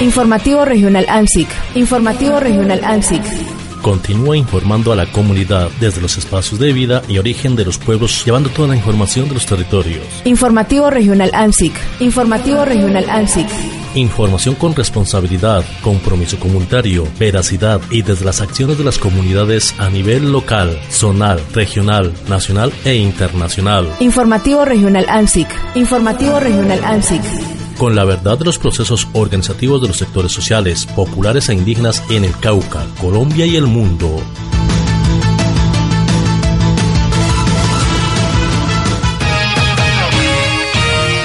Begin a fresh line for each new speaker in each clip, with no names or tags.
Informativo Regional ANSIC. Informativo Regional ANSIC.
Continúa informando a la comunidad desde los espacios de vida y origen de los pueblos, llevando toda la información de los territorios.
Informativo Regional ANSIC. Informativo Regional ANSIC.
Información con responsabilidad, compromiso comunitario, veracidad y desde las acciones de las comunidades a nivel local, zonal, regional, nacional e internacional.
Informativo Regional ANSIC. Informativo Regional ANSIC
con la verdad de los procesos organizativos de los sectores sociales, populares e indígenas en el Cauca, Colombia y el mundo.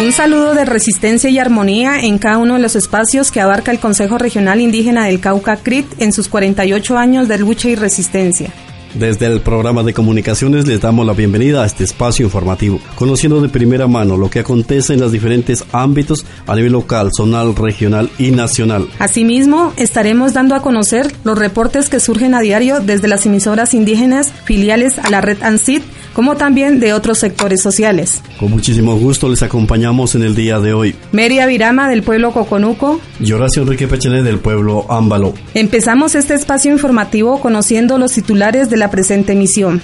Un saludo de resistencia y armonía en cada uno de los espacios que abarca el Consejo Regional Indígena del Cauca CRIT en sus 48 años de lucha y resistencia.
Desde el programa de comunicaciones les damos la bienvenida a este espacio informativo, conociendo de primera mano lo que acontece en los diferentes ámbitos a nivel local, zonal, regional y nacional.
Asimismo, estaremos dando a conocer los reportes que surgen a diario desde las emisoras indígenas filiales a la red ANSID como también de otros sectores sociales.
Con muchísimo gusto les acompañamos en el día de hoy.
Meria Virama del pueblo Coconuco.
Y Horacio Enrique Pechele del pueblo Ámbalo.
Empezamos este espacio informativo conociendo los titulares de la presente emisión.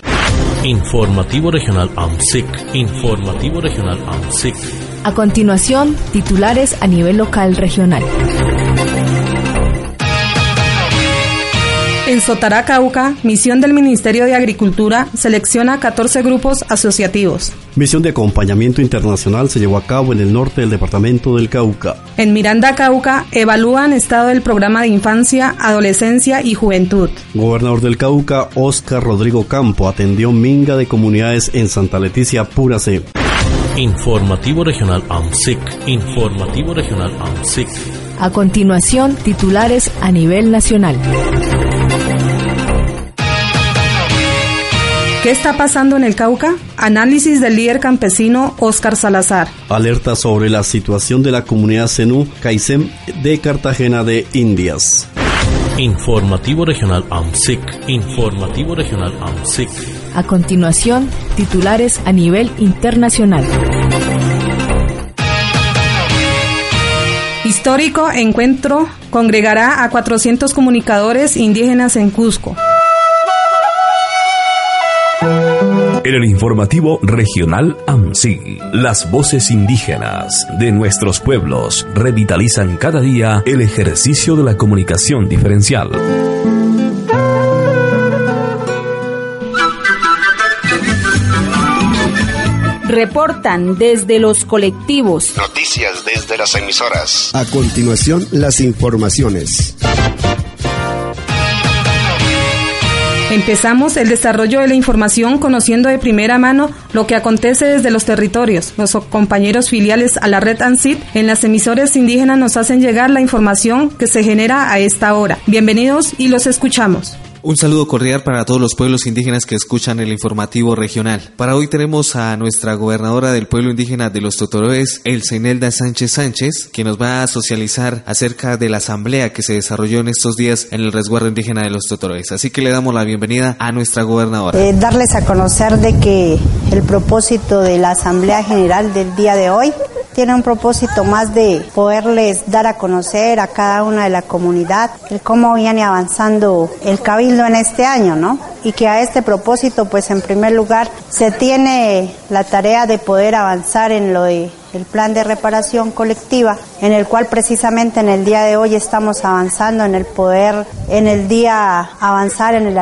Informativo Regional AMSIC. Informativo Regional AMSIC.
A continuación, titulares a nivel local regional.
En Sotará, Cauca, misión del Ministerio de Agricultura selecciona 14 grupos asociativos.
Misión de acompañamiento internacional se llevó a cabo en el norte del departamento del Cauca.
En Miranda, Cauca, evalúan estado del programa de infancia, adolescencia y juventud.
Gobernador del Cauca, Oscar Rodrigo Campo, atendió minga de comunidades en Santa Leticia, Pura C.
Informativo Regional AMSIC. Informativo Regional AMSIC.
A continuación, titulares a nivel nacional.
¿Qué está pasando en el Cauca? Análisis del líder campesino Óscar Salazar.
Alerta sobre la situación de la comunidad Zenú Caicem de Cartagena de Indias.
Informativo Regional AMSIC. Informativo Regional AMSIC.
A continuación, titulares a nivel internacional.
Histórico encuentro congregará a 400 comunicadores indígenas en Cusco.
En el informativo regional AMSI, las voces indígenas de nuestros pueblos revitalizan cada día el ejercicio de la comunicación diferencial.
Reportan desde los colectivos.
Noticias desde las emisoras.
A continuación, las informaciones.
Empezamos el desarrollo de la información conociendo de primera mano lo que acontece desde los territorios. Los compañeros filiales a la red ANSIT en las emisoras indígenas nos hacen llegar la información que se genera a esta hora. Bienvenidos y los escuchamos.
Un saludo cordial para todos los pueblos indígenas que escuchan el informativo regional. Para hoy tenemos a nuestra gobernadora del pueblo indígena de los Totoroes, El Seinelda Sánchez Sánchez, que nos va a socializar acerca de la asamblea que se desarrolló en estos días en el resguardo indígena de los Totoroes. Así que le damos la bienvenida a nuestra gobernadora.
Eh, darles a conocer de que el propósito de la asamblea general del día de hoy tiene un propósito más de poderles dar a conocer a cada una de la comunidad el cómo viene avanzando el cabildo en este año, ¿no? Y que a este propósito, pues en primer lugar, se tiene la tarea de poder avanzar en lo de el plan de reparación colectiva, en el cual precisamente en el día de hoy estamos avanzando en el poder, en el día avanzar en el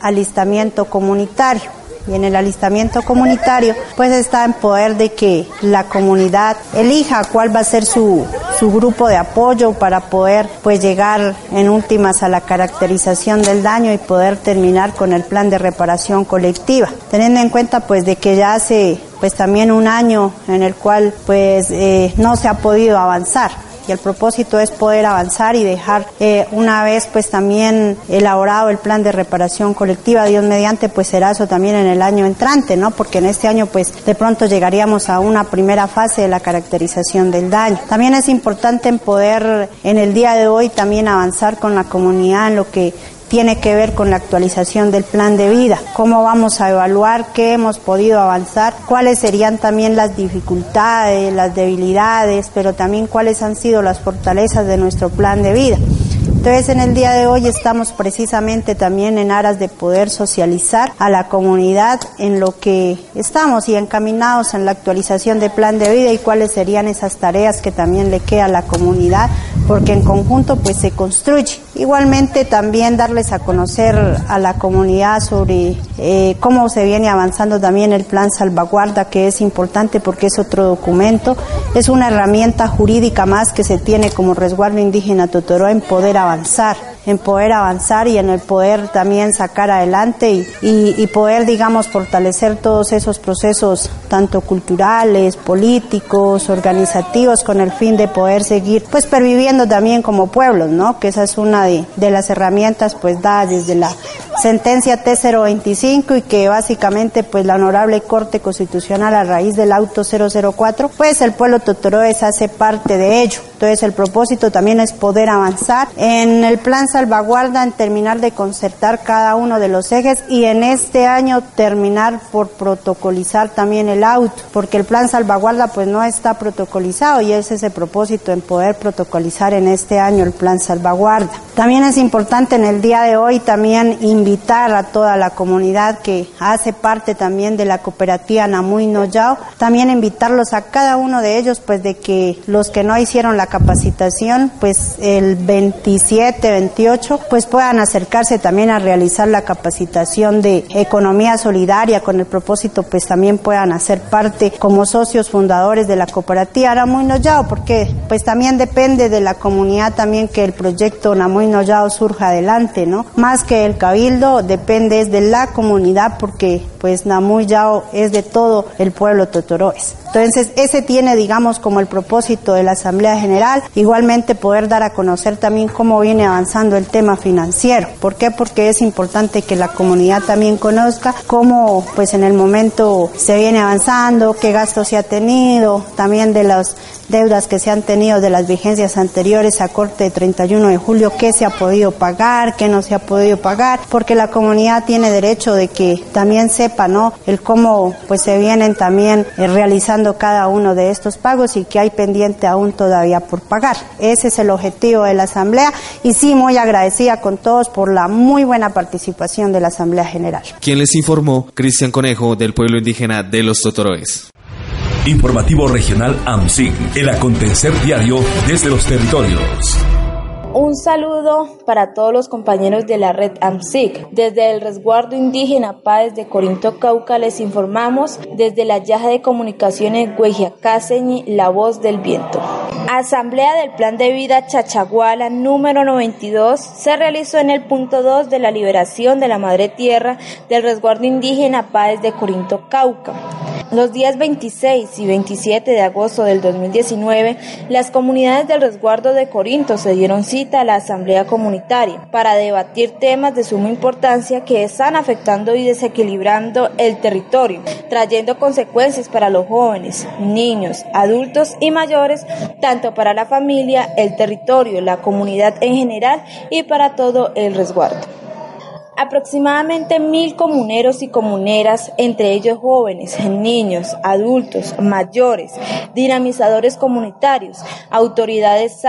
alistamiento comunitario y en el alistamiento comunitario, pues está en poder de que la comunidad elija cuál va a ser su, su grupo de apoyo para poder pues llegar en últimas a la caracterización del daño y poder terminar con el plan de reparación colectiva, teniendo en cuenta pues de que ya hace pues también un año en el cual pues eh, no se ha podido avanzar y el propósito es poder avanzar y dejar eh, una vez pues también elaborado el plan de reparación colectiva, Dios mediante pues será eso también en el año entrante, ¿no? Porque en este año pues de pronto llegaríamos a una primera fase de la caracterización del daño. También es importante en poder en el día de hoy también avanzar con la comunidad en lo que tiene que ver con la actualización del plan de vida, cómo vamos a evaluar qué hemos podido avanzar, cuáles serían también las dificultades, las debilidades, pero también cuáles han sido las fortalezas de nuestro plan de vida. Entonces en el día de hoy estamos precisamente también en aras de poder socializar a la comunidad en lo que estamos y encaminados en la actualización del plan de vida y cuáles serían esas tareas que también le queda a la comunidad porque en conjunto pues se construye. Igualmente también darles a conocer a la comunidad sobre eh, cómo se viene avanzando también el plan salvaguarda, que es importante porque es otro documento, es una herramienta jurídica más que se tiene como resguardo indígena Totoro en poder avanzar en poder avanzar y en el poder también sacar adelante y, y, poder, digamos, fortalecer todos esos procesos, tanto culturales, políticos, organizativos, con el fin de poder seguir, pues, perviviendo también como pueblos, ¿no? Que esa es una de, de las herramientas, pues, dadas desde la sentencia T025 y que básicamente, pues, la Honorable Corte Constitucional a raíz del auto 004, pues, el pueblo Totoroes hace parte de ello. Entonces, el propósito también es poder avanzar en el plan salvaguarda en terminar de concertar cada uno de los ejes y en este año terminar por protocolizar también el auto, porque el plan salvaguarda pues no está protocolizado y ese es el propósito en poder protocolizar en este año el plan salvaguarda. También es importante en el día de hoy también invitar a toda la comunidad que hace parte también de la cooperativa Namuy Noyao, también invitarlos a cada uno de ellos pues de que los que no hicieron la capacitación pues el 27, 28 pues puedan acercarse también a realizar la capacitación de economía solidaria con el propósito pues también puedan hacer parte como socios fundadores de la cooperativa Namuy Noyao porque pues también depende de la comunidad también que el proyecto Namuy Noyao surja adelante, ¿no? Más que el cabildo depende de la comunidad porque pues Namuy Yao es de todo el pueblo Totoroes. Entonces, ese tiene, digamos, como el propósito de la Asamblea General, igualmente poder dar a conocer también cómo viene avanzando el tema financiero. ¿Por qué? Porque es importante que la comunidad también conozca cómo, pues, en el momento se viene avanzando, qué gastos se ha tenido, también de las deudas que se han tenido de las vigencias anteriores a corte de 31 de julio, qué se ha podido pagar, qué no se ha podido pagar, porque la comunidad tiene derecho de que también sepa, ¿no? El cómo, pues, se vienen también eh, realizando cada uno de estos pagos y que hay pendiente aún todavía por pagar. Ese es el objetivo de la Asamblea y sí, muy agradecida con todos por la muy buena participación de la Asamblea General.
Quien les informó, Cristian Conejo, del pueblo indígena de los Totoroes.
Informativo Regional AMSIG, el acontecer diario desde los territorios.
Un saludo para todos los compañeros de la red AMSIC. Desde el resguardo indígena Páez de Corinto Cauca les informamos desde la Yaja de Comunicaciones Guayacaseñi, La Voz del Viento. Asamblea del Plan de Vida Chachaguala número 92 se realizó en el punto 2 de la liberación de la Madre Tierra del resguardo indígena Páez de Corinto Cauca. Los días 26 y 27 de agosto del 2019, las comunidades del resguardo de Corinto se dieron cita a la Asamblea Comunitaria para debatir temas de suma importancia que están afectando y desequilibrando el territorio, trayendo consecuencias para los jóvenes, niños, adultos y mayores, tanto para la familia, el territorio, la comunidad en general y para todo el resguardo. Aproximadamente mil comuneros y comuneras, entre ellos jóvenes, niños, adultos, mayores, dinamizadores comunitarios, autoridades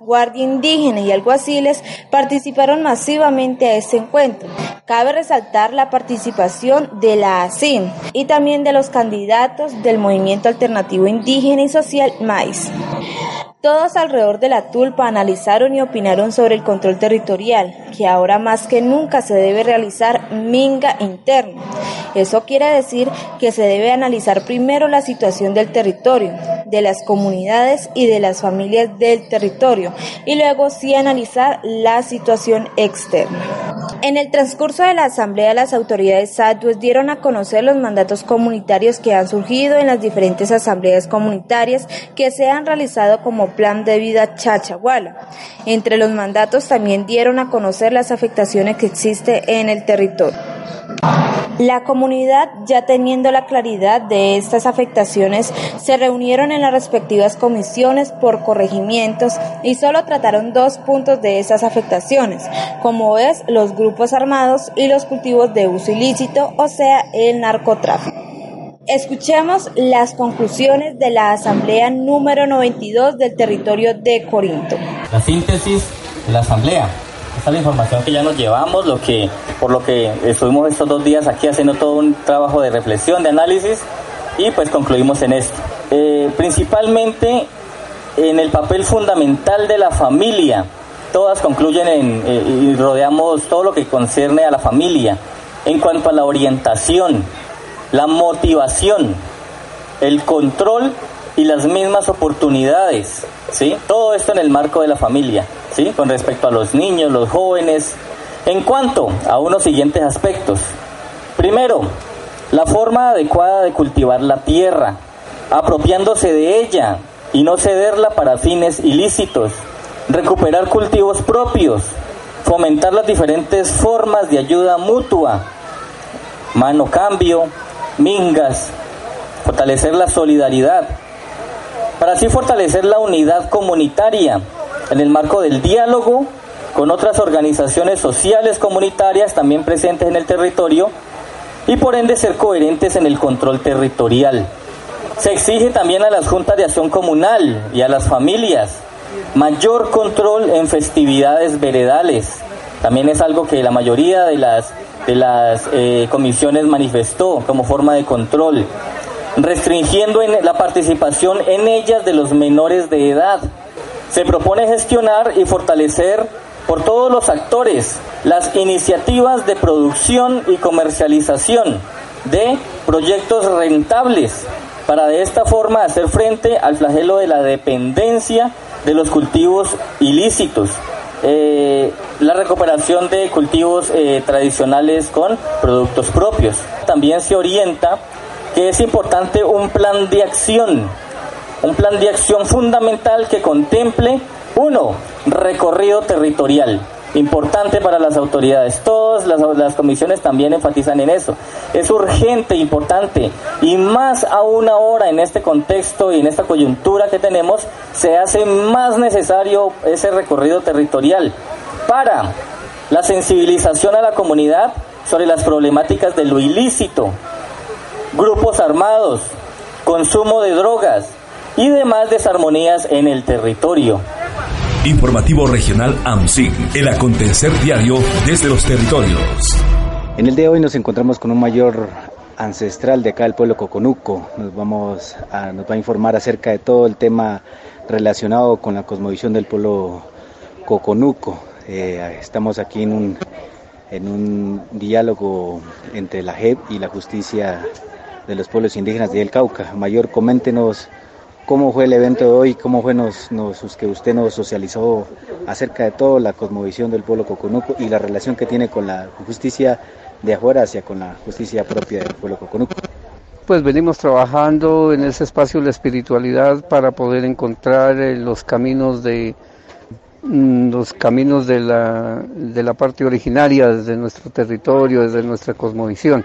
guardia indígena y alguaciles participaron masivamente a este encuentro. Cabe resaltar la participación de la ASIN y también de los candidatos del Movimiento Alternativo Indígena y Social MAIS. Todos alrededor de la tulpa analizaron y opinaron sobre el control territorial, que ahora más que nunca se debe realizar minga interno. Eso quiere decir que se debe analizar primero la situación del territorio, de las comunidades y de las familias del territorio, y luego sí analizar la situación externa. En el transcurso curso de la asamblea, las autoridades SADUES dieron a conocer los mandatos comunitarios que han surgido en las diferentes asambleas comunitarias que se han realizado como plan de vida Chachahuala. Entre los mandatos también dieron a conocer las afectaciones que existen en el territorio. La ya teniendo la claridad de estas afectaciones, se reunieron en las respectivas comisiones por corregimientos y solo trataron dos puntos de esas afectaciones, como es los grupos armados y los cultivos de uso ilícito, o sea, el narcotráfico. Escuchemos las conclusiones de la Asamblea número 92 del territorio de Corinto.
La síntesis de la Asamblea esta es la información que ya nos llevamos, lo que, por lo que estuvimos estos dos días aquí haciendo todo un trabajo de reflexión, de análisis y pues concluimos en esto. Eh, principalmente en el papel fundamental de la familia. Todas concluyen en, eh, y rodeamos todo lo que concierne a la familia. En cuanto a la orientación, la motivación, el control y las mismas oportunidades, ¿sí? Todo esto en el marco de la familia, ¿sí? Con respecto a los niños, los jóvenes. En cuanto a unos siguientes aspectos. Primero, la forma adecuada de cultivar la tierra, apropiándose de ella y no cederla para fines ilícitos. Recuperar cultivos propios, fomentar las diferentes formas de ayuda mutua, mano cambio, mingas, fortalecer la solidaridad, para así fortalecer la unidad comunitaria en el marco del diálogo con otras organizaciones sociales comunitarias también presentes en el territorio y por ende ser coherentes en el control territorial. Se exige también a las juntas de acción comunal y a las familias mayor control en festividades veredales. También es algo que la mayoría de las, de las eh, comisiones manifestó como forma de control restringiendo en la participación en ellas de los menores de edad. Se propone gestionar y fortalecer por todos los actores las iniciativas de producción y comercialización de proyectos rentables para de esta forma hacer frente al flagelo de la dependencia de los cultivos ilícitos. Eh, la recuperación de cultivos eh, tradicionales con productos propios. También se orienta que es importante un plan de acción, un plan de acción fundamental que contemple, uno, recorrido territorial, importante para las autoridades. Todas las, las, comisiones también enfatizan en eso. Es urgente, importante, y más aún ahora en este contexto y en esta coyuntura que tenemos, se hace más necesario ese recorrido territorial para la sensibilización a la comunidad sobre las problemáticas de lo ilícito, grupos armados, consumo de drogas y demás desarmonías en el territorio.
Informativo Regional AMSIC, el acontecer diario desde los territorios.
En el día de hoy nos encontramos con un mayor ancestral de acá del pueblo Coconuco. Nos, vamos a, nos va a informar acerca de todo el tema relacionado con la cosmovisión del pueblo Coconuco. Eh, estamos aquí en un, en un diálogo entre la JEP y la justicia de los pueblos indígenas de El Cauca. Mayor, coméntenos cómo fue el evento de hoy, cómo fue nos, nos, que usted nos socializó acerca de todo la cosmovisión del pueblo coconuco y la relación que tiene con la justicia de afuera hacia con la justicia propia del pueblo coconuco.
Pues venimos trabajando en ese espacio de la espiritualidad para poder encontrar eh, los caminos de mm, los caminos de la, de la parte originaria de nuestro territorio, desde nuestra cosmovisión.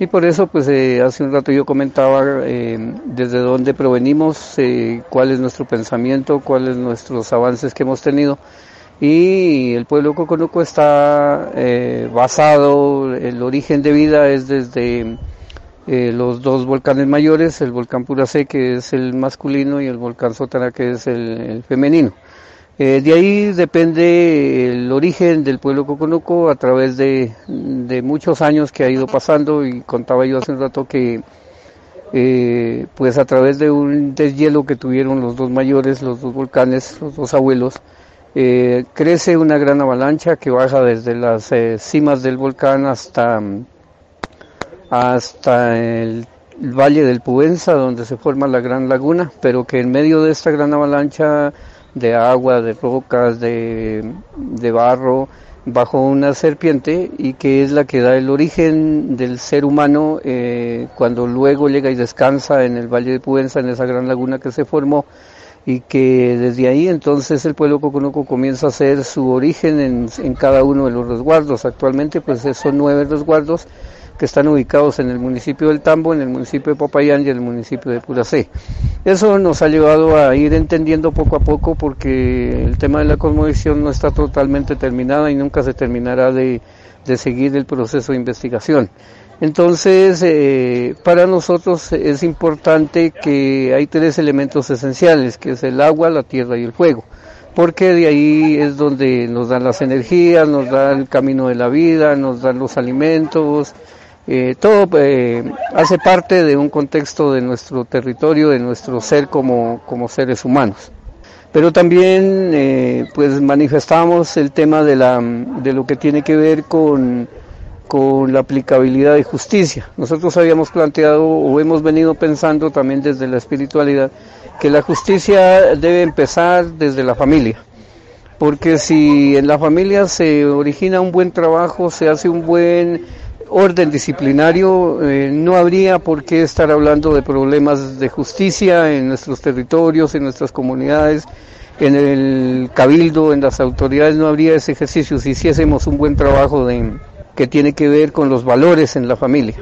Y por eso, pues eh, hace un rato yo comentaba eh, desde dónde provenimos, eh, cuál es nuestro pensamiento, cuáles nuestros avances que hemos tenido. Y el pueblo Coconuco está basado, el origen de vida es desde los dos volcanes mayores, el volcán Puracé que es el masculino y el volcán Sotana que es el femenino. Eh, de ahí depende el origen del pueblo coconuco a través de, muchos años que ha ido pasando y contaba yo hace un rato que eh, pues a través de un deshielo que tuvieron los dos mayores, los dos volcanes, los dos abuelos, eh, crece una gran avalancha que baja desde las cimas del volcán hasta, hasta el, el valle del Puenza donde se forma la gran laguna, pero que en medio de esta gran avalancha de agua, de rocas, de, barro, bajo una serpiente y que es la que da el origen del ser humano eh, cuando luego llega y descansa en el Valle de Puenza, en esa gran laguna que se formó y que desde ahí entonces el pueblo coconuco comienza a hacer su origen en, en cada uno de los resguardos. Actualmente pues son nueve resguardos que están ubicados en el municipio del Tambo, en el municipio de Popayán y en el municipio de Puracé. Eso nos ha llevado a ir entendiendo poco a poco porque el tema de la cosmovisión no está totalmente terminada y nunca se terminará de, seguir el proceso de investigación. Entonces, eh, para nosotros es importante que hay tres elementos esenciales, que es el agua, la tierra y el fuego, porque de ahí es donde nos dan las energías, nos da el camino de la vida, nos dan los alimentos, eh, todo eh, hace parte de un contexto de nuestro territorio, de nuestro ser como, como seres humanos. Pero también eh, pues manifestamos el tema de, la, de lo que tiene que ver con, con la aplicabilidad de justicia. Nosotros habíamos planteado o hemos venido pensando también desde la espiritualidad que la justicia debe empezar desde la familia porque si en la familia se origina un buen trabajo, se hace un buen orden disciplinario, eh, no habría por qué estar hablando de problemas de justicia en nuestros territorios, en nuestras comunidades, en el cabildo, en las autoridades, no habría ese ejercicio si hiciésemos un buen trabajo de, que tiene que ver con los valores en la familia.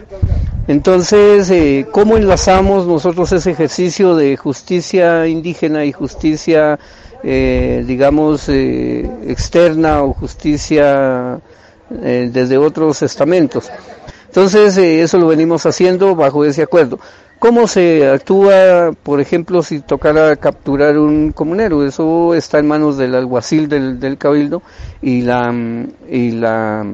Entonces, eh, ¿cómo enlazamos nosotros ese ejercicio de justicia indígena y justicia, eh, digamos, externa o justicia eh, desde otros estamentos. Entonces, eh, eso lo venimos haciendo bajo ese acuerdo. ¿Cómo se actúa, por ejemplo, si tocara capturar un comunero? Eso está en manos del alguacil del, del cabildo y la, y la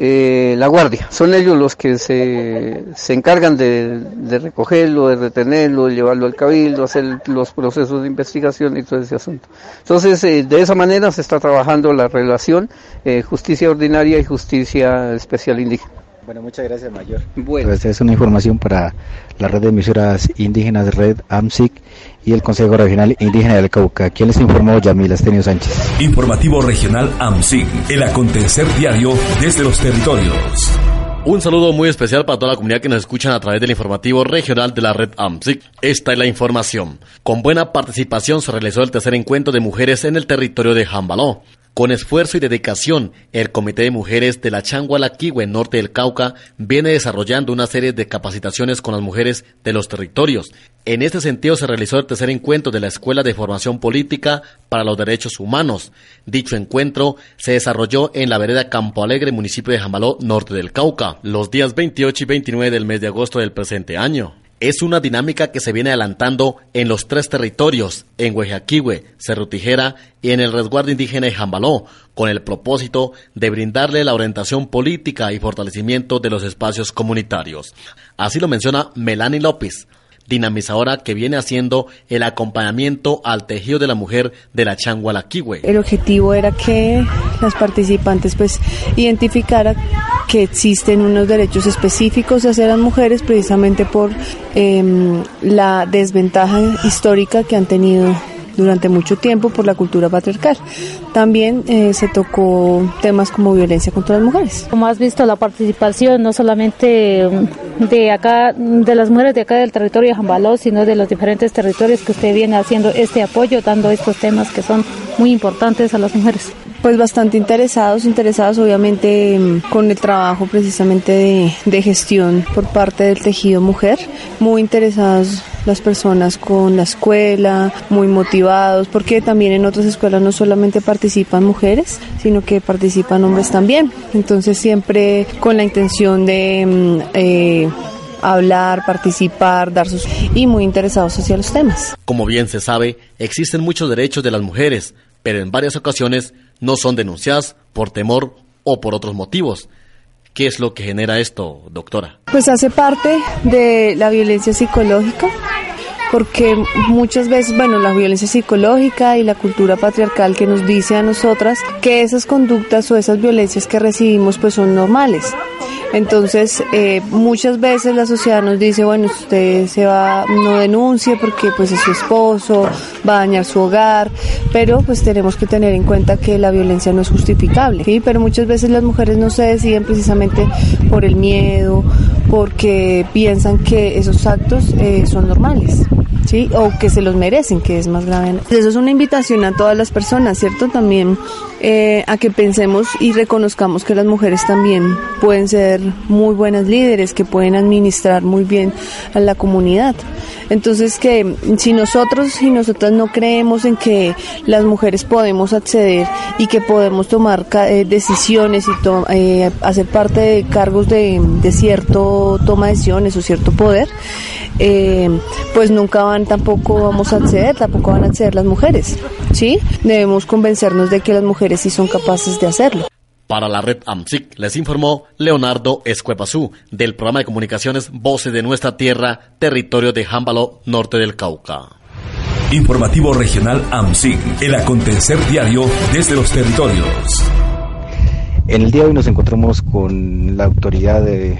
eh, la guardia. Son ellos los que se, se encargan de, de, recogerlo, de retenerlo, de llevarlo al cabildo, hacer los procesos de investigación y todo ese asunto. Entonces, eh, de esa manera se está trabajando la relación eh, justicia ordinaria y justicia especial indígena.
Bueno, muchas gracias, Mayor. Bueno. Esta es una información para la red de emisoras indígenas de Red AMSIC y el Consejo Regional Indígena del Cauca. ¿Quién les informó? Yamil Astenio Sánchez.
Informativo Regional AMSIC, el acontecer diario desde los territorios.
Un saludo muy especial para toda la comunidad que nos escuchan a través del informativo regional de la red AMSIC. Esta es la información. Con buena participación se realizó el tercer encuentro de mujeres en el territorio de Jambaló. Con esfuerzo y dedicación, el Comité de Mujeres de la Changualaquihue, norte del Cauca, viene desarrollando una serie de capacitaciones con las mujeres de los territorios. En este sentido se realizó el tercer encuentro de la Escuela de Formación Política para los Derechos Humanos. Dicho encuentro se desarrolló en la vereda Campo Alegre, municipio de Jamaló, norte del Cauca, los días 28 y 29 del mes de agosto del presente año. Es una dinámica que se viene adelantando en los tres territorios, en Huejaquihue, Cerro Tijera y en el resguardo indígena de Jambaló, con el propósito de brindarle la orientación política y fortalecimiento de los espacios comunitarios. Así lo menciona Melanie López, dinamizadora que viene haciendo el acompañamiento al tejido de la mujer de la Changualaquihue.
El objetivo era que las participantes pues identificaran que existen unos derechos específicos hacia las mujeres precisamente por em, la desventaja histórica que han tenido durante mucho tiempo por la cultura patriarcal. También eh, se tocó temas como violencia contra las mujeres.
Como has visto, la participación no solamente mm, de acá, de las mujeres de acá del territorio de Jambaló, sino de los diferentes territorios que usted viene haciendo este apoyo, dando estos temas que son muy importantes a las mujeres.
Pues bastante interesados, interesados obviamente mm, con el trabajo precisamente de, de gestión por parte del tejido mujer, muy interesados las personas con la escuela, muy motivados, porque también en otras escuelas no solamente participan mujeres, sino que participan hombres también. Entonces siempre con la intención de... Mm, eh, hablar, participar, dar sus y muy interesados hacia los temas.
Como bien se sabe, existen muchos derechos de las mujeres, pero en varias ocasiones no son denunciadas por temor o por otros motivos. ¿Qué es lo que genera esto, doctora?
Pues hace parte de la violencia psicológica, porque muchas veces, bueno, la violencia psicológica y la cultura patriarcal que nos dice a nosotras que esas conductas o esas violencias que recibimos pues son normales. Entonces, eh, muchas veces la sociedad nos dice, bueno, usted se va, no denuncie porque pues es su esposo, va a dañar su hogar, pero pues tenemos que tener en cuenta que la violencia no es justificable, ¿sí? Pero muchas veces las mujeres no se deciden precisamente por el miedo, porque piensan que esos actos eh, son normales. ¿sí? O que se los merecen, que es más grave. Eso es una invitación a todas las personas, ¿cierto? También eh, a que pensemos y reconozcamos que las mujeres también pueden ser muy buenas líderes, que pueden administrar muy bien a la comunidad. Entonces que si nosotros y nosotras no creemos en que las mujeres podemos acceder y que podemos tomar eh, decisiones y eh, hacer parte de cargos de, cierto toma de decisiones o cierto poder, eh, pues nunca van, tampoco vamos a acceder, tampoco van a acceder las mujeres, ¿sí? Debemos convencernos de que las mujeres sí son capaces de hacerlo.
Para la red AMSIC les informó Leonardo Escuepazú del programa de comunicaciones Voces de Nuestra Tierra, territorio de Jámbalo, norte del Cauca.
Informativo Regional AMSIC, el acontecer diario desde los territorios.
En el día de hoy nos encontramos con la autoridad del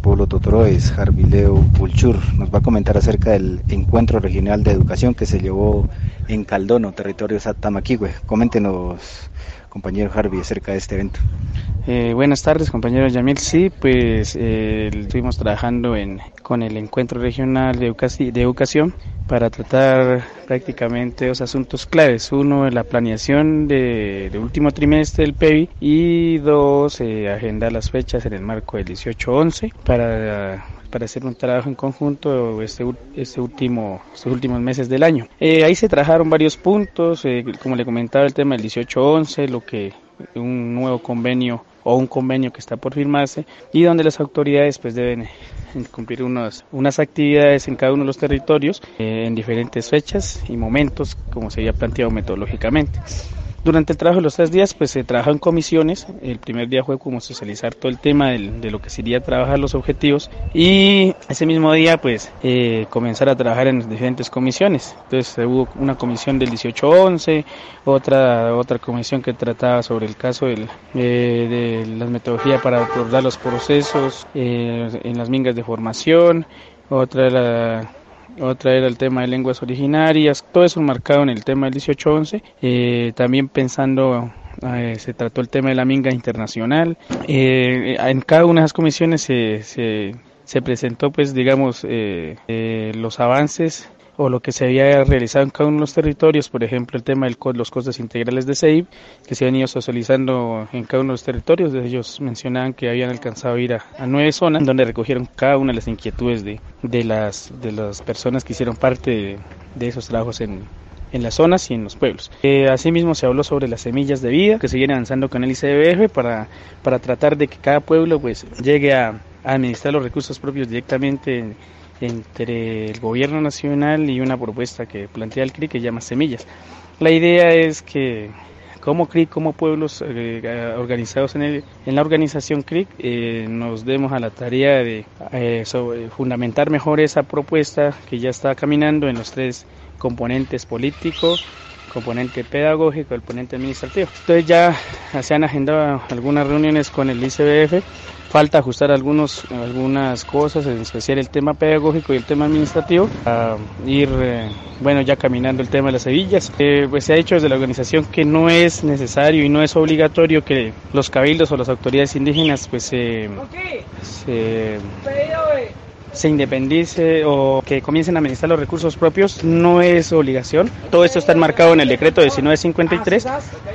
pueblo Totoroes, Jarvileo Pulchur. Nos va a comentar acerca del encuentro regional de educación que se llevó en Caldono, territorio Satamaquihue. Coméntenos, compañero Harvey, acerca de este evento.
Eh, buenas tardes, compañero Yamil. Sí, pues eh, estuvimos trabajando en, con el Encuentro Regional de, Educación para tratar prácticamente dos asuntos claves. Uno, la planeación del último trimestre del PEBI y dos, eh, agendar las fechas en el marco del 18-11 para para hacer un trabajo en conjunto este, este último, estos últimos meses del año. Eh, ahí se trabajaron varios puntos, eh, como le comentaba el tema del 18-11, lo que un nuevo convenio o un convenio que está por firmarse y donde las autoridades pues deben eh, cumplir unas, unas actividades en cada uno de los territorios en diferentes fechas y momentos como se había planteado metodológicamente. Durante el trabajo de los tres días, pues se trabaja en comisiones. El primer día fue como socializar todo el tema de lo que sería trabajar los objetivos y ese mismo día, pues eh, comenzar a trabajar en diferentes comisiones. Entonces hubo una comisión del 18-11, otra otra comisión que trataba sobre el caso eh, de las metodologías para abordar los procesos eh, en las mingas de formación, otra era otra era el tema de lenguas originarias, todo eso marcado en el tema del 1811, eh, también pensando eh, se trató el tema de la minga internacional. Eh, en cada una de esas comisiones se, se, se presentó, pues, digamos, los avances o lo que se había realizado en cada uno de los territorios, por ejemplo, el tema de los costos integrales de CEIB, que se han ido socializando en cada uno de los territorios. Ellos mencionaban que habían alcanzado a ir a, nueve zonas, donde recogieron cada una de las inquietudes de, de, las, de las personas que hicieron parte de, esos trabajos en, en las zonas y en los pueblos. Eh, asimismo se habló sobre las semillas de vida que se vienen avanzando con el ICBF para, para tratar de que cada pueblo pues llegue a, a administrar los recursos propios directamente entre el gobierno nacional y una propuesta que plantea el CRI que llama Semillas. La idea es que como CRIC, como pueblos eh, organizados en, el, en, la organización CRIC, eh, nos demos a la tarea de eh, fundamentar mejor esa propuesta que ya está caminando en los tres componentes políticos, componente pedagógico, el componente administrativo. Entonces ya se han agendado algunas reuniones con el ICBF falta ajustar algunos, algunas cosas, en especial el tema pedagógico y el tema administrativo, a ir, eh, bueno, ya caminando el tema de las Sevillas. Eh, pues se ha dicho desde la organización que no es necesario y no es obligatorio que los cabildos o las autoridades indígenas pues se se independice o que comiencen a administrar los recursos propios no es obligación. Todo esto está enmarcado en el decreto 1953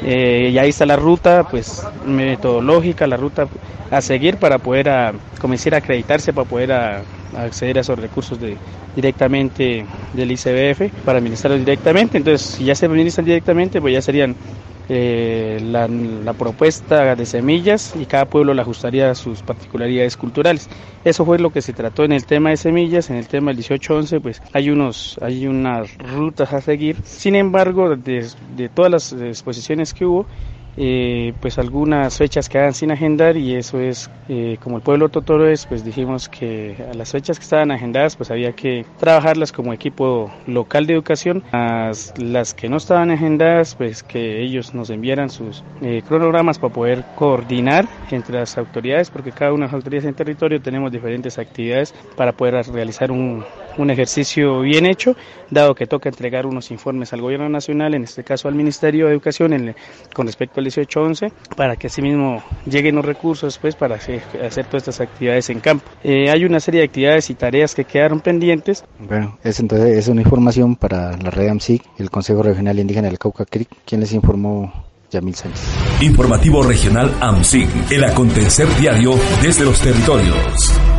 eh, y ahí está la ruta pues metodológica, la ruta a seguir para poder a, comenzar a acreditarse, para poder acceder a esos recursos de, directamente del ICBF, para administrarlos directamente. Entonces, si ya se administran directamente, pues ya serían eh, la, propuesta de semillas y cada pueblo le ajustaría a sus particularidades culturales. Eso fue lo que se trató en el tema de semillas, en el tema del 1811 pues hay unos hay unas rutas a seguir. Sin embargo, de, todas las exposiciones que hubo, eh, pues algunas fechas quedan sin agendar y eso es eh, como el pueblo Totoro es, pues dijimos que a las fechas que estaban agendadas pues había que trabajarlas como equipo local de educación, las, las que no estaban agendadas pues que ellos nos enviaran sus eh, cronogramas para poder coordinar entre las autoridades porque cada una de las autoridades en territorio tenemos diferentes actividades para poder realizar un, un ejercicio bien hecho, dado que toca entregar unos informes al gobierno nacional, en este caso al Ministerio de Educación en, con respecto al 1811, para que asimismo lleguen los recursos después para hacer, hacer todas estas actividades en campo. Eh, hay una serie de actividades y tareas que quedaron pendientes.
Bueno, es entonces es una información para la red AMSIC, el Consejo Regional Indígena del Cauca Creek, quien les informó Yamil Sánchez.
Informativo Regional AMSIC, el acontecer diario desde los territorios.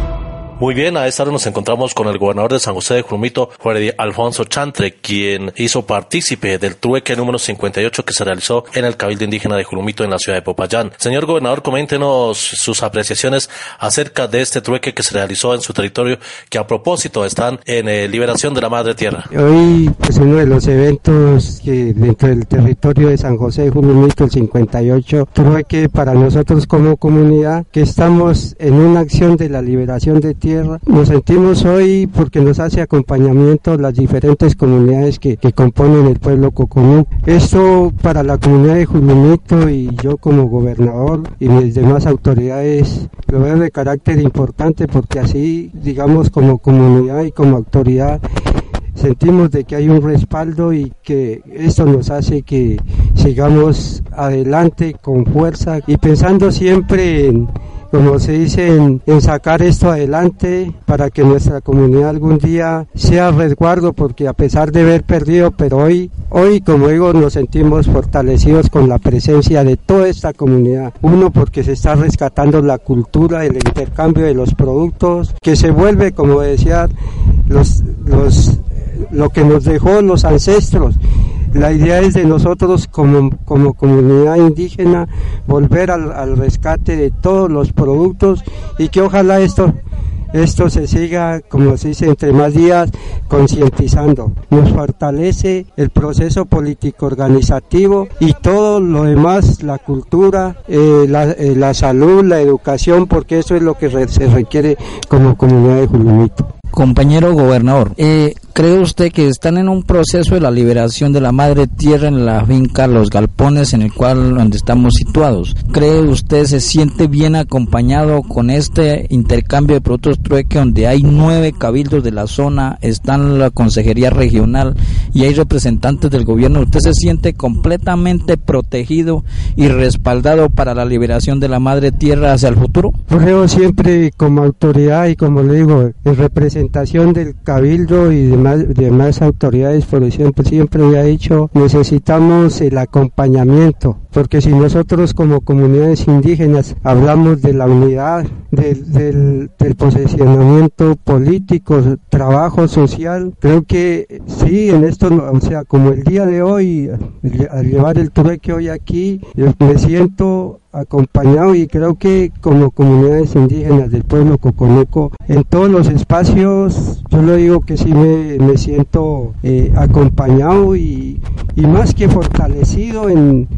Muy bien, a esta hora nos encontramos con el gobernador de San José de Freddy Alfonso Chantre, quien hizo partícipe del trueque número 58 que se realizó en el Cabildo Indígena de Jurumito en la ciudad de Popayán. Señor gobernador, coméntenos sus apreciaciones acerca de este trueque que se realizó en su territorio, que a propósito están en eh, liberación de la madre tierra.
Hoy, pues uno de los eventos que dentro del territorio de San José de Jurumito, el 58, trueque para nosotros como comunidad, que estamos en una acción de la liberación de tierra nos sentimos hoy porque nos hace acompañamiento las diferentes comunidades que, que componen el pueblo Coconú. Esto para la comunidad de Julumito y yo como gobernador y mis demás autoridades lo veo de carácter importante porque así, digamos, como comunidad y como autoridad, sentimos de que hay un respaldo y que esto nos hace que sigamos adelante con fuerza y pensando siempre en como se dice, en, sacar esto adelante para que nuestra comunidad algún día sea resguardo, porque a pesar de haber perdido, pero hoy, hoy, como digo, nos sentimos fortalecidos con la presencia de toda esta comunidad. Uno, porque se está rescatando la cultura, el intercambio de los productos, que se vuelve, como decía, los, los, lo que nos dejó los ancestros la idea es de nosotros como, como comunidad indígena volver al, rescate de todos los productos y que ojalá esto esto se siga, como se dice, entre más días concientizando. Nos fortalece el proceso político organizativo y todo lo demás, la cultura, eh, la, eh, la, salud, la educación, porque eso es lo que se requiere como comunidad de Julumito.
Compañero gobernador, eh, ¿cree usted que están en un proceso de la liberación de la madre tierra en la finca Los Galpones en el cual donde estamos situados? ¿Cree usted se siente bien acompañado con este intercambio de productos trueque donde hay nueve cabildos de la zona, están la consejería regional y hay representantes del gobierno? ¿Usted se siente completamente protegido y respaldado para la liberación de la madre tierra hacia el futuro?
Creo siempre como autoridad y como le digo, el representante presentación del cabildo y demás, demás autoridades, por siempre me ha dicho, necesitamos el acompañamiento, porque si nosotros como comunidades indígenas hablamos de la unidad, del, del, del posicionamiento político, trabajo social, creo que sí, en esto, o sea, como el día de hoy, al llevar el trueque hoy aquí, me siento acompañado y creo que como comunidades indígenas del pueblo Coconuco, en todos los espacios, yo lo digo que sí me, me siento eh, acompañado y, y más que fortalecido en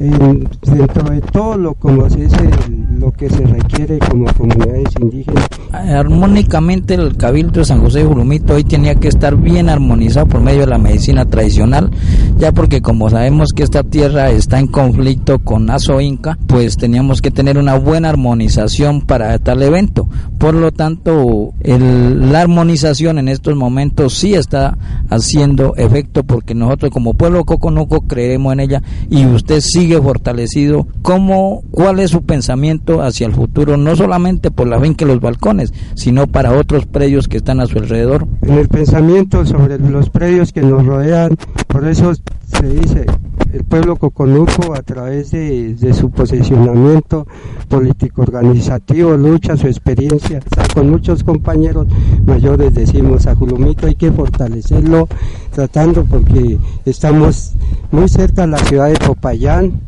en, dentro de todo lo como se dice lo que se requiere como comunidades indígenas.
Armónicamente el cabildo de San José de Jurumito hoy tenía que estar bien armonizado por medio de la medicina tradicional ya porque como sabemos que esta tierra está en conflicto con Azo Inca pues teníamos que tener una buena armonización para tal evento. Por lo tanto el, la armonización en estos momentos sí está haciendo efecto porque nosotros como pueblo coconuco creemos en ella y usted sigue fortalecido, ¿cómo, ¿cuál es su pensamiento hacia el futuro? No solamente por la finca y los balcones, sino para otros predios que están a su alrededor.
En el pensamiento sobre los predios que nos rodean, por eso se dice, el pueblo coconuco a través de, de su posicionamiento político organizativo, lucha, su experiencia, con muchos compañeros mayores decimos a Julumito hay que fortalecerlo tratando porque estamos muy cerca de la ciudad de Popayán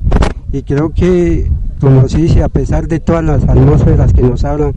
y creo que como se dice, a pesar de todas las atmósferas que nos hablan,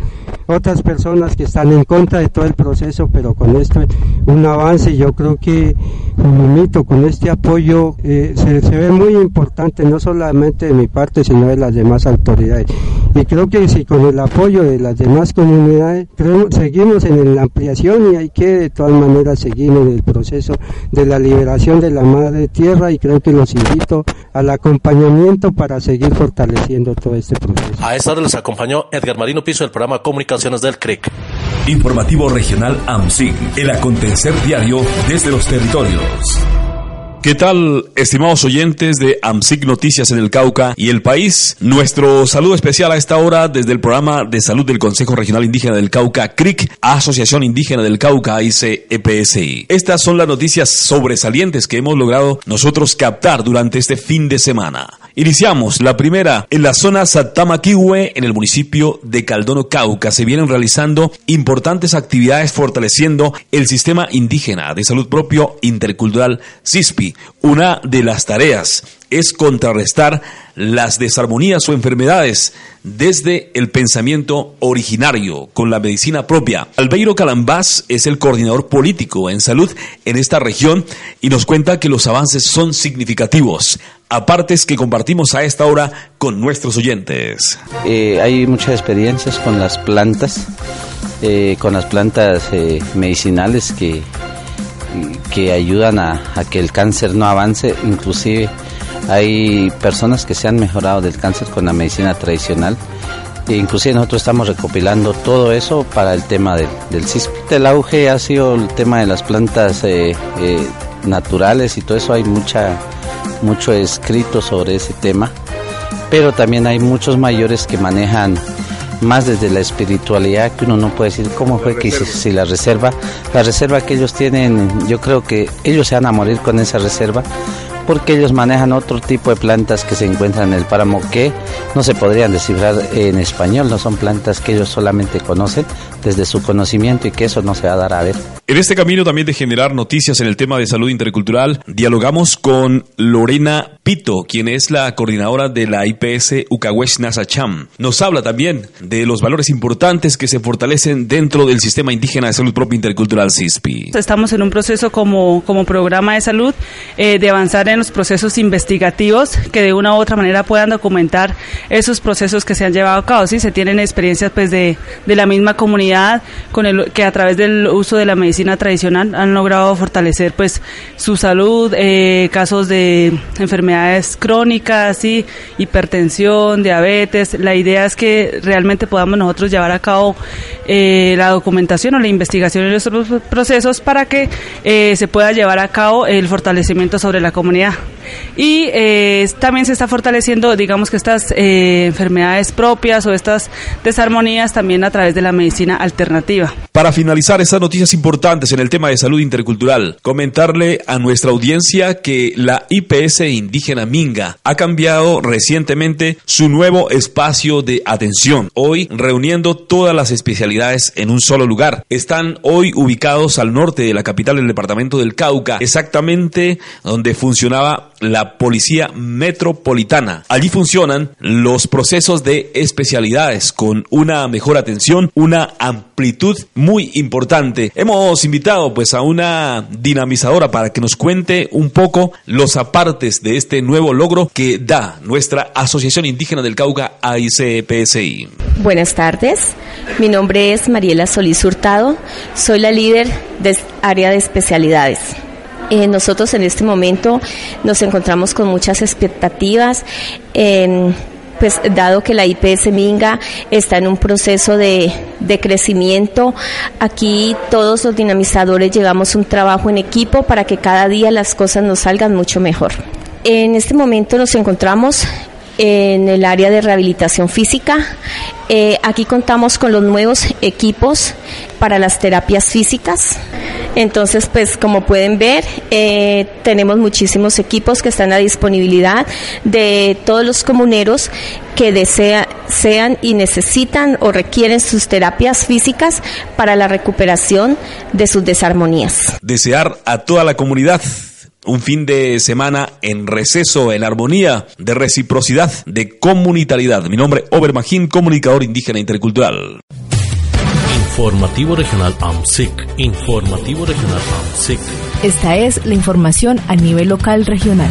otras personas que están en contra de todo el proceso, pero con esto un avance, yo creo que Junumito con este apoyo eh, se, se, ve muy importante, no solamente de mi parte, sino de las demás autoridades. Y creo que si con el apoyo de las demás comunidades, creo, seguimos en la ampliación y hay que de todas maneras seguir en el proceso de la liberación de la madre tierra y creo que los invito al acompañamiento para seguir fortaleciendo todo este proceso.
A esta hora les acompañó Edgar Marino Piso del programa Comunicaciones del CRIC.
Informativo Regional AMSIG, el acontecer diario desde los territorios. ¿Qué tal, estimados oyentes de AMSIC Noticias en el Cauca y el país? Nuestro saludo especial a esta hora desde el programa de salud del Consejo Regional Indígena del Cauca, CRIC, Asociación Indígena del Cauca, ICEPSI. Estas son las noticias sobresalientes que hemos logrado nosotros captar durante este fin de semana. Iniciamos la primera en la zona Satamaquihue, en el municipio de Caldono, Cauca. Se vienen realizando importantes actividades fortaleciendo el sistema indígena de salud propio intercultural CISPI. Una de las tareas es contrarrestar las desarmonías o enfermedades desde el pensamiento originario con la medicina propia. Albeiro Calambás es el coordinador político en salud en esta región y nos cuenta que los avances son significativos, apartes que compartimos a esta hora con nuestros oyentes.
Eh, hay muchas experiencias con las plantas, eh, con las plantas eh, medicinales que, que ayudan a, que el cáncer no avance, inclusive hay personas que se han mejorado del cáncer con la medicina tradicional. E inclusive nosotros estamos recopilando todo eso para el tema del, del El auge ha sido el tema de las plantas naturales y todo eso. Hay mucha, mucho escrito sobre ese tema. Pero también hay muchos mayores que manejan más desde la espiritualidad que uno no puede decir cómo fue que si, la reserva, la reserva que ellos tienen, yo creo que ellos se van a morir con esa reserva porque ellos manejan otro tipo de plantas que se encuentran en el páramo que no se podrían descifrar en español, no son plantas que ellos solamente conocen desde su conocimiento y que eso no se va a dar a ver.
En este camino también de generar noticias en el tema de salud intercultural, dialogamos con Lorena Pito, quien es la coordinadora de la IPS Ucahuesh Nasacham. Nos habla también de los valores importantes que se fortalecen dentro del sistema indígena de salud propia intercultural CISPI.
Estamos en un proceso como, como programa de salud eh, de avanzar en los procesos investigativos que de una u otra manera puedan documentar esos procesos que se han llevado a cabo. ¿sí? Se tienen experiencias pues de, de la misma comunidad con el, que a través del uso de la medicina tradicional han logrado fortalecer pues su salud, eh, casos de enfermedades crónicas, y hipertensión, diabetes. La idea es que realmente podamos nosotros llevar a cabo eh, la documentación o la investigación en nuestros procesos para que eh, se pueda llevar a cabo el fortalecimiento sobre la comunidad. Y también se está fortaleciendo, digamos que estas enfermedades propias o estas desarmonías también a través de la medicina alternativa.
Para finalizar estas noticias importantes en el tema de salud intercultural, comentarle a nuestra audiencia que la IPS indígena Minga ha cambiado recientemente su nuevo espacio de atención, hoy reuniendo todas las especialidades en un solo lugar. Están hoy ubicados al norte de la capital del departamento del Cauca, exactamente donde funcionaba la Policía Metropolitana. Allí funcionan los procesos de especialidades con una mejor atención, una amplitud muy importante. Hemos invitado pues a una dinamizadora para que nos cuente un poco los apartes de este nuevo logro que da nuestra Asociación Indígena del Cauca AICPSI.
Buenas tardes, mi nombre es Mariela Solís Hurtado, soy la líder del área de especialidades. Eh, nosotros en este momento nos encontramos con muchas expectativas. pues dado que la IPS Minga está en un proceso de, de, crecimiento, aquí todos los dinamizadores llevamos un trabajo en equipo para que cada día las cosas nos salgan mucho mejor. En este momento nos encontramos en el área de rehabilitación física. Eh, aquí contamos con los nuevos equipos para las terapias físicas. Entonces, pues como pueden ver, eh, tenemos muchísimos equipos que están a disponibilidad de todos los comuneros que desean y necesitan o requieren sus terapias físicas para la recuperación de sus desarmonías.
Desear a toda la comunidad Un fin de semana en receso, en armonía, de reciprocidad, de comunitariedad. Mi nombre es Obermajín, comunicador indígena intercultural.
Informativo Regional AMSIC. Informativo Regional AMSIC.
Esta es la información a nivel local regional.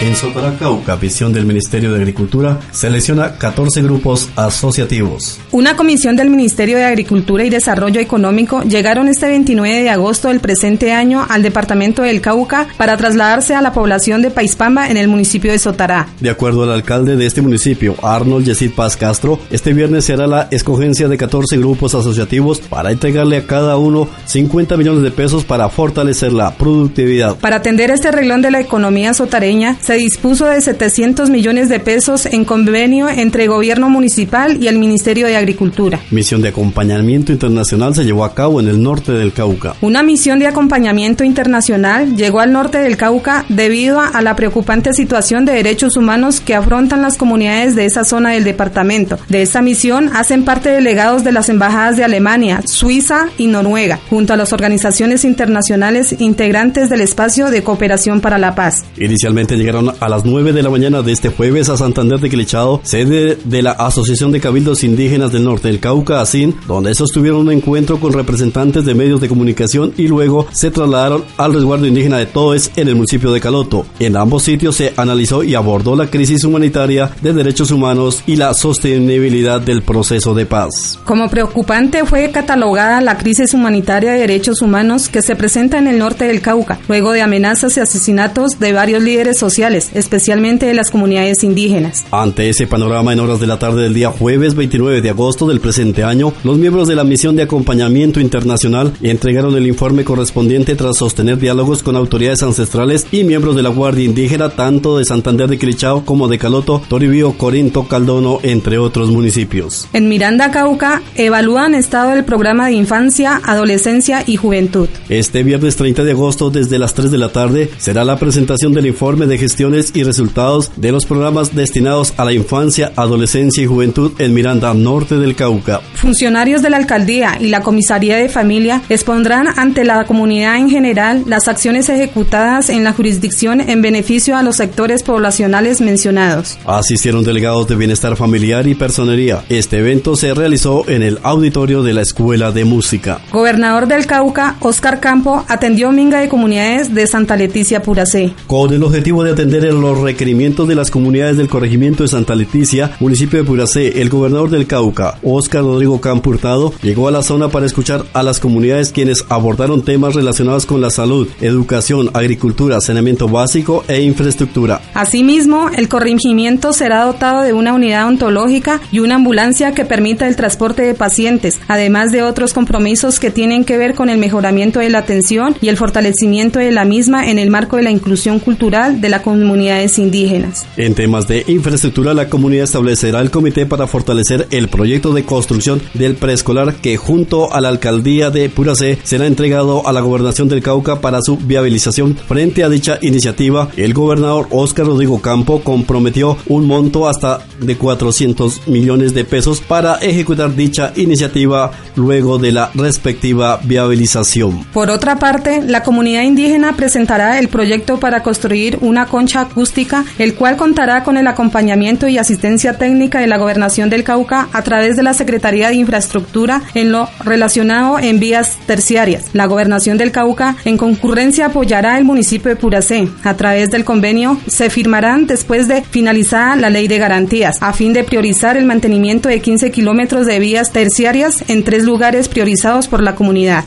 En Sotaracauca, visión del Ministerio de Agricultura, selecciona 14 grupos asociativos.
Una comisión del Ministerio de Agricultura y Desarrollo Económico llegaron este 29 de agosto del presente año al departamento del Cauca para trasladarse a la población de Paispamba en el municipio de Sotará.
De acuerdo al alcalde de este municipio, Arnold Yesid Paz Castro, este viernes será la escogencia de 14 grupos asociativos para entregarle a cada uno 50 millones de pesos para fortalecer la productividad.
Para atender este reglón de la economía sotareña, se dispuso de 700 millones de pesos en convenio entre gobierno municipal y el Ministerio de Agricultura.
Misión de acompañamiento internacional se llevó a cabo en el norte del Cauca.
Una misión de acompañamiento internacional llegó al norte del Cauca debido a la preocupante situación de derechos humanos que afrontan las comunidades de esa zona del departamento. De esta misión hacen parte delegados de las embajadas de Alemania, Suiza y Noruega, junto a las organizaciones internacionales integrantes del espacio de cooperación para la paz.
Inicialmente llegaron a las 9 de la mañana de este jueves a Santander de Quilichao, sede de la Asociación de Cabildos Indígenas del Norte del Cauca, ASIN, donde sostuvieron un encuentro con representantes de medios de comunicación y luego se trasladaron al resguardo indígena de Toes en el municipio de Caloto. En ambos sitios se analizó y abordó la crisis humanitaria de derechos humanos y la sostenibilidad del proceso de paz.
Como preocupante fue catalogada la crisis humanitaria de derechos humanos que se presenta en el norte del Cauca, luego de amenazas y asesinatos de varios líderes sociales especialmente de las comunidades indígenas.
Ante ese panorama, en horas de la tarde del día jueves 29 de agosto del presente año, los miembros de la misión de acompañamiento internacional entregaron el informe correspondiente tras sostener diálogos con autoridades ancestrales y miembros de la Guardia Indígena, tanto de Santander de Quilichao como de Caloto, Toribío, Corinto, Caldono, entre otros municipios.
En Miranda, Cauca, evalúan estado del programa de infancia, adolescencia y juventud.
Este viernes 30 de agosto, desde las 3 de la tarde, será la presentación del informe de gestión y resultados de los programas destinados a la infancia, adolescencia y juventud en Miranda Norte del Cauca.
Funcionarios de la alcaldía y la comisaría de familia expondrán ante la comunidad en general las acciones ejecutadas en la jurisdicción en beneficio a los sectores poblacionales mencionados.
Asistieron delegados de bienestar familiar y personería. Este evento se realizó en el auditorio de la Escuela de Música.
Gobernador del Cauca, Oscar Campo, atendió minga de comunidades de Santa Leticia Puracé.
Con el objetivo de atender en los requerimientos de las comunidades del corregimiento de Santa Leticia, municipio de Puracé, el gobernador del Cauca, Óscar Rodrigo Campurtado, llegó a la zona para escuchar a las comunidades quienes abordaron temas relacionados con la salud, educación, agricultura, saneamiento básico e infraestructura.
Asimismo, el corregimiento será dotado de una unidad ontológica y una ambulancia que permita el transporte de pacientes, además de otros compromisos que tienen que ver con el mejoramiento de la atención y el fortalecimiento de la misma en el marco de la inclusión cultural de la comunidad comunidades indígenas.
En temas de infraestructura, la comunidad establecerá el comité para fortalecer el proyecto de construcción del preescolar que junto a la alcaldía de Puracé será entregado a la gobernación del Cauca para su viabilización. Frente a dicha iniciativa, el gobernador Óscar Rodrigo Campo comprometió un monto hasta de 400 millones de pesos para ejecutar dicha iniciativa luego de la respectiva viabilización.
Por otra parte, la comunidad indígena presentará el proyecto para construir una concha acústica, el cual contará con el acompañamiento y asistencia técnica de la Gobernación del Cauca a través de la Secretaría de Infraestructura en lo relacionado en vías terciarias. La Gobernación del Cauca en concurrencia apoyará el municipio de Puracé. A través del convenio se firmarán después de finalizada la ley de garantías a fin de priorizar el mantenimiento de 15 kilómetros de vías terciarias en tres lugares priorizados por la comunidad.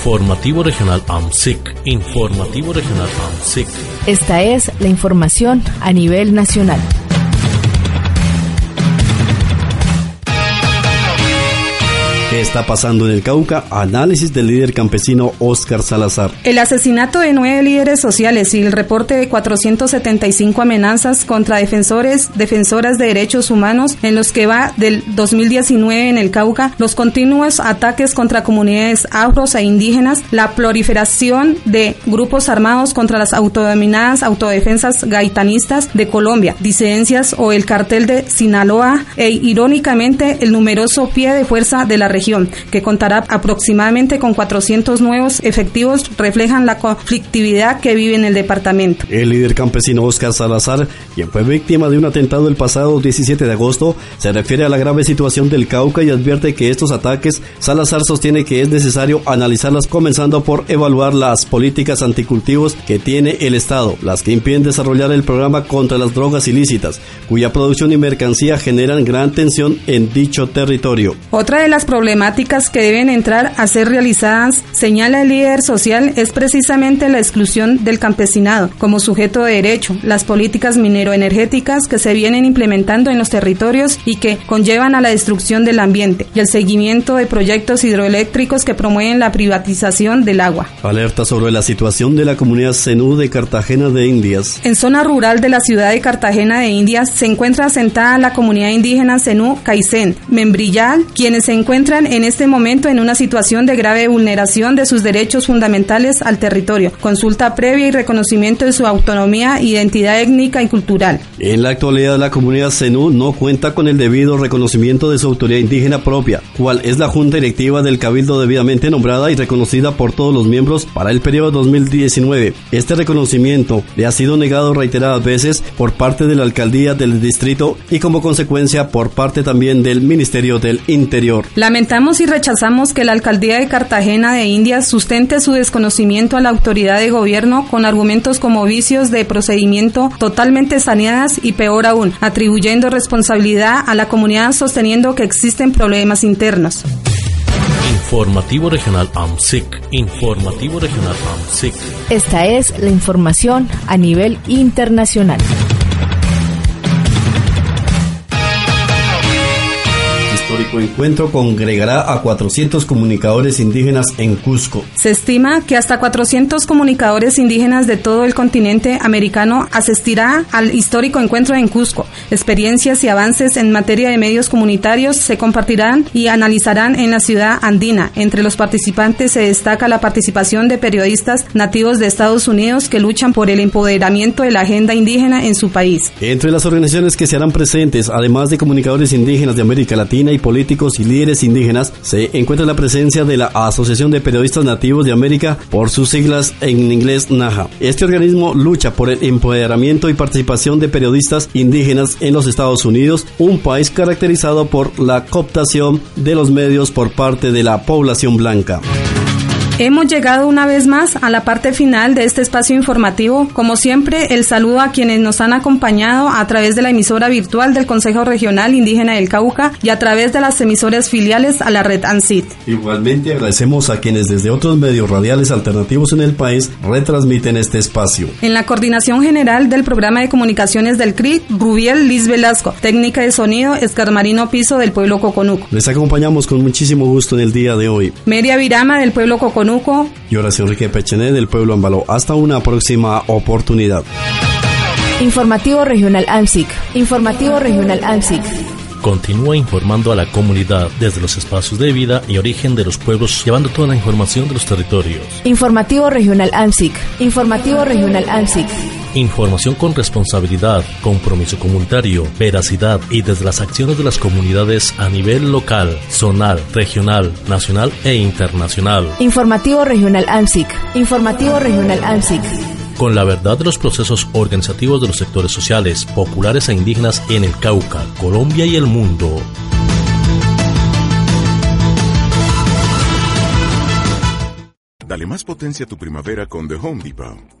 Informativo Regional AMSIC. Informativo Regional AMSIC.
Esta es la información a nivel nacional.
¿Qué está pasando en el Cauca? Análisis del líder campesino Óscar Salazar.
El asesinato de nueve líderes sociales y el reporte de 475 amenazas contra defensores, defensoras de derechos humanos en los que va del 2019 en el Cauca, los continuos ataques contra comunidades afros e indígenas, la proliferación de grupos armados contra las autodominadas autodefensas gaitanistas de Colombia, disidencias o el cartel de Sinaloa e irónicamente el numeroso pie de fuerza de la región región, que contará aproximadamente con 400 nuevos efectivos, reflejan la conflictividad que vive en el departamento.
El líder campesino Oscar Salazar, quien fue víctima de un atentado el pasado 17 de agosto, se refiere a la grave situación del Cauca y advierte que estos ataques, Salazar sostiene que es necesario analizarlas comenzando por evaluar las políticas anticultivos que tiene el Estado, las que impiden desarrollar el programa contra las drogas ilícitas, cuya producción y mercancía generan gran tensión en dicho territorio.
Otra de las problemáticas que deben entrar a ser realizadas, señala el líder social, es precisamente la exclusión del campesinado como sujeto de derecho, las políticas minero-energéticas que se vienen implementando en los territorios y que conllevan a la destrucción del ambiente y el seguimiento de proyectos hidroeléctricos que promueven la privatización del agua.
Alerta sobre la situación de la comunidad Zenú de Cartagena de Indias.
En zona rural de la ciudad de Cartagena de Indias se encuentra asentada la comunidad indígena Zenú Caicén, Membrillal, quienes se encuentran en este momento en una situación de grave vulneración de sus derechos fundamentales al territorio, consulta previa y reconocimiento de su autonomía, identidad étnica y cultural.
En la actualidad la comunidad Zenú no cuenta con el debido reconocimiento de su autoridad indígena propia, cual es la junta directiva del cabildo debidamente nombrada y reconocida por todos los miembros para el periodo 2019. Este reconocimiento le ha sido negado reiteradas veces por parte de la alcaldía del distrito y como consecuencia por parte también del Ministerio del Interior.
Lamentamos y rechazamos que la alcaldía de Cartagena de Indias sustente su desconocimiento a la autoridad de gobierno con argumentos como vicios de procedimiento totalmente saneadas y peor aún, atribuyendo responsabilidad a la comunidad sosteniendo que existen problemas internos.
Informativo Regional AMSIC. Informativo Regional AMSIC.
Esta es la información a nivel internacional.
Histórico encuentro congregará a 400 comunicadores indígenas en Cusco.
Se estima que hasta 400 comunicadores indígenas de todo el continente americano asistirá al histórico encuentro en Cusco. Experiencias y avances en materia de medios comunitarios se compartirán y analizarán en la ciudad andina. Entre los participantes se destaca la participación de periodistas nativos de Estados Unidos que luchan por el empoderamiento de la agenda indígena en su país.
Entre las organizaciones que se harán presentes, además de comunicadores indígenas de América Latina y políticos y líderes indígenas, se encuentra la presencia de la Asociación de Periodistas Nativos de América, por sus siglas en inglés NAJA. Este organismo lucha por el empoderamiento y participación de periodistas indígenas en los Estados Unidos, un país caracterizado por la cooptación de los medios por parte de la población blanca.
Hemos llegado una vez más a la parte final de este espacio informativo. Como siempre, el saludo a quienes nos han acompañado a través de la emisora virtual del Consejo Regional Indígena del Cauca y a través de las emisoras filiales a la red ANSIT.
Igualmente agradecemos a quienes desde otros medios radiales alternativos en el país retransmiten este espacio.
En la coordinación general del programa de comunicaciones del CRI, Rubiel Liz Velasco, técnica de sonido, Escarmarino Piso del pueblo Coconuco.
Les acompañamos con muchísimo gusto en el día de hoy.
Media Virama del pueblo Coconuco
y ahora soy Enrique Pechené del pueblo Ambaló. Hasta una próxima oportunidad.
Informativo Regional AMSIC. Informativo Regional AMSIC.
Continúa informando a la comunidad desde los espacios de vida y origen de los pueblos, llevando toda la información de los territorios.
Informativo Regional AMSIC. Informativo Regional AMSIC.
Información con responsabilidad, compromiso comunitario, veracidad y desde las acciones de las comunidades a nivel local, zonal, regional, nacional e internacional.
Informativo Regional AMSIC. Informativo Regional AMSIC.
Con la verdad de los procesos organizativos de los sectores sociales, populares e indígenas en el Cauca, Colombia y el mundo.
Dale más potencia a tu primavera con The Home Depot.